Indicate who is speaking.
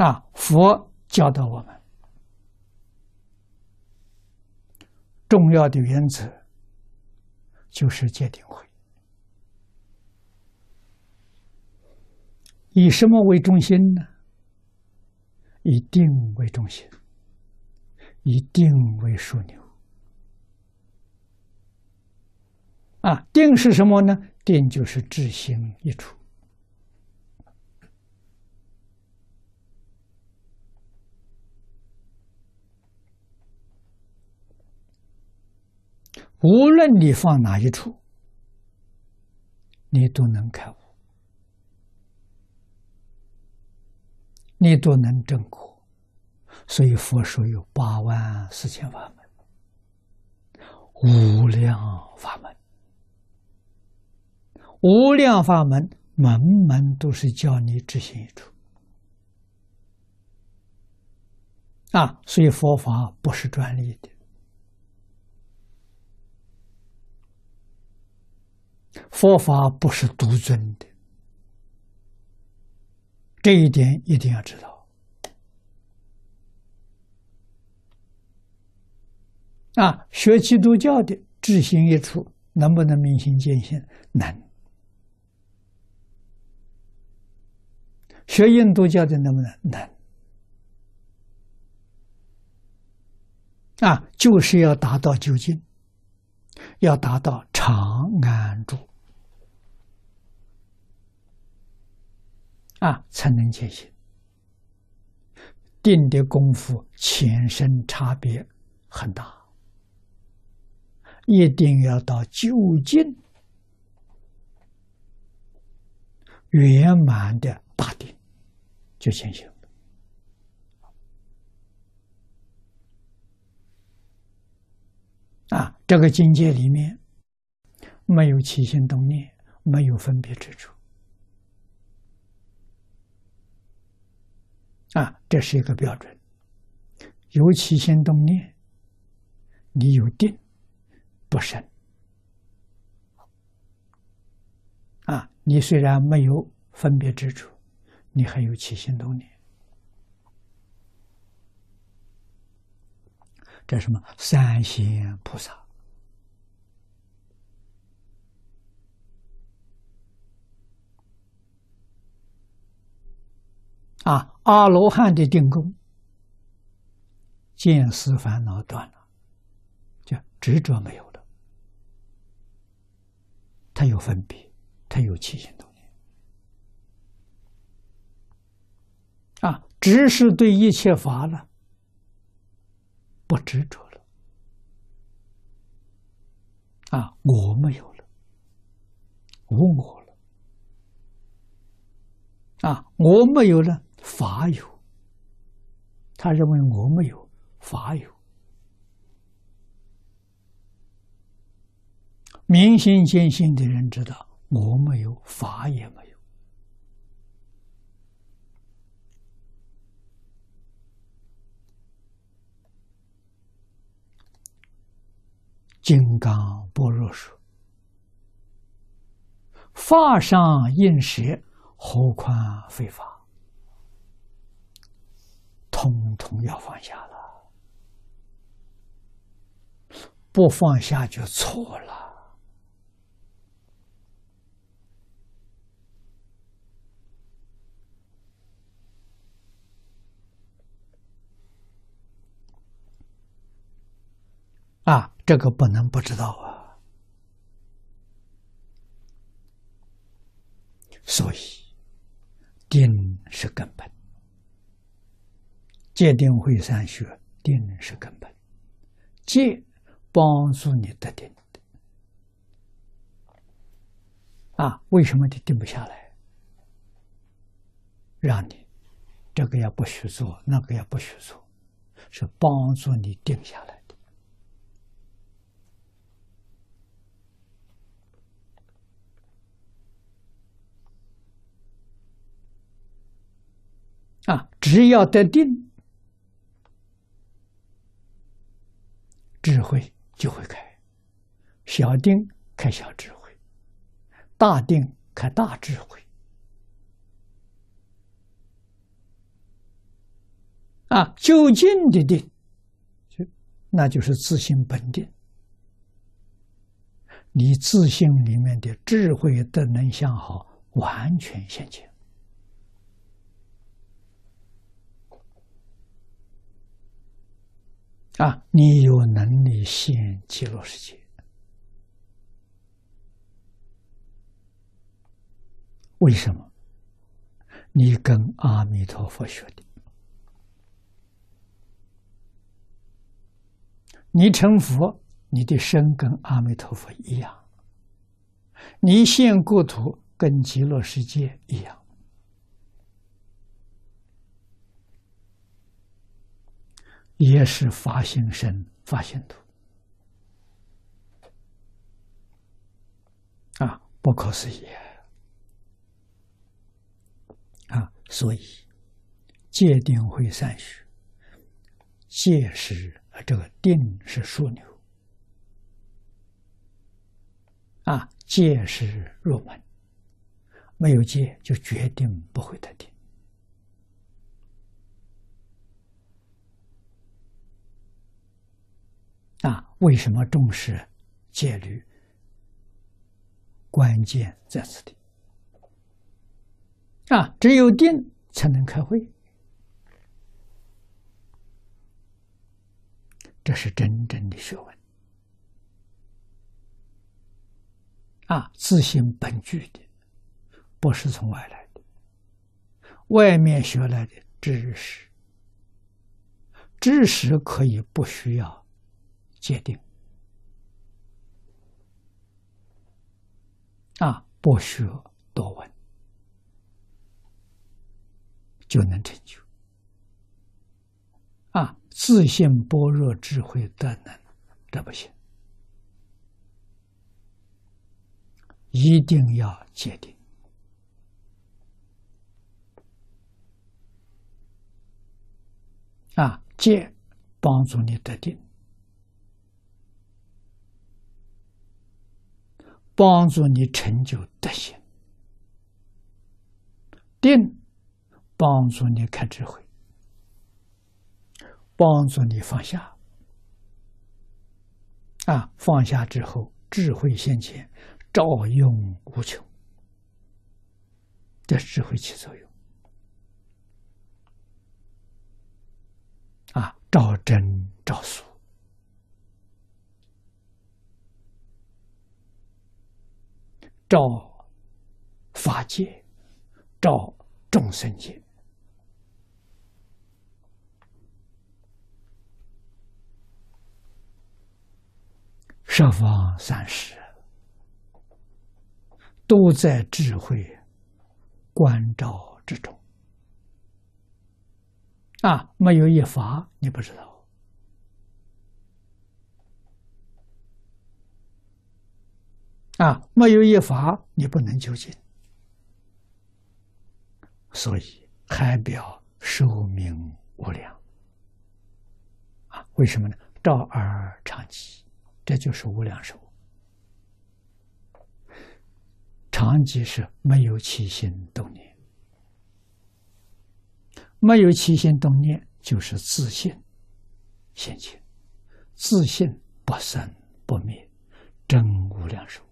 Speaker 1: 啊，佛教导我们重要的原则就是戒定慧，以什么为中心呢？以定为中心，以定为枢纽。啊，定是什么呢？定就是智心一处。无论你放哪一处，你都能开悟，你都能证果。所以佛说有八万四千法门，无量法门，无量法门，门门都是教你执行一处。啊，所以佛法不是专利的。佛法不是独尊的，这一点一定要知道。啊，学基督教的知行一处，能不能明心见性？能。学印度教的能不能？能。啊，就是要达到究竟，要达到长安住。啊，才能见性。定的功夫前身差别很大，一定要到究竟圆满的大定，就前行。啊，这个境界里面没有起心动念，没有分别之处。啊，这是一个标准。有起心动念，你有定不生。啊，你虽然没有分别之处，你还有起心动念。这什么？三贤菩萨。啊，阿罗汉的定功，见思烦恼断了，就执着没有了，他有分别，他有起心动念，啊，只是对一切法了，不执着了，啊，我没有了，无我了，啊，我没有了。法有，他认为我没有法有，明心见性的人知道我没有法也没有，《金刚般若说》，法上应舍，何况非法？要放下了，不放下就错了。啊，这个不能不知道啊。所以，定是根本。戒定慧三学，定是根本。戒帮助你得定的啊？为什么你定不下来？让你这个也不许做，那个也不许做，是帮助你定下来的啊！只要得定。智慧就会开，小定开小智慧，大定开大智慧。啊，就近的定，就那就是自性本定。你自信里面的智慧德能向好，完全现前。啊，你有能力现极乐世界？为什么？你跟阿弥陀佛学的，你成佛。你的身跟阿弥陀佛一样，你现故土跟极乐世界一样，也是发心身、发心土啊，不可思议啊！所以戒定慧三学，戒是这个定是枢纽。啊，戒是入门，没有戒就决定不会得定。啊，为什么重视戒律？关键在此地。啊，只有定才能开会，这是真正的学问。啊，自性本具的，不是从外来的，外面学来的知识，知识可以不需要界定，啊，不学多闻就能成就，啊，自信般若智慧德能，这不行。一定要界定啊！戒帮助你得定，帮助你成就德行；定帮助你开智慧，帮助你放下。啊，放下之后，智慧现前。照用无穷，这智慧起作用啊！照真照俗，照法界，照众生界，十方三世。都在智慧关照之中啊！没有一法，你不知道啊！没有一法，你不能究竟。所以海表寿命无量啊！为什么呢？照而长吉，这就是无量寿。长即是没有起心动念，没有起心动念就是自信现前，自信不生不灭，真无量寿。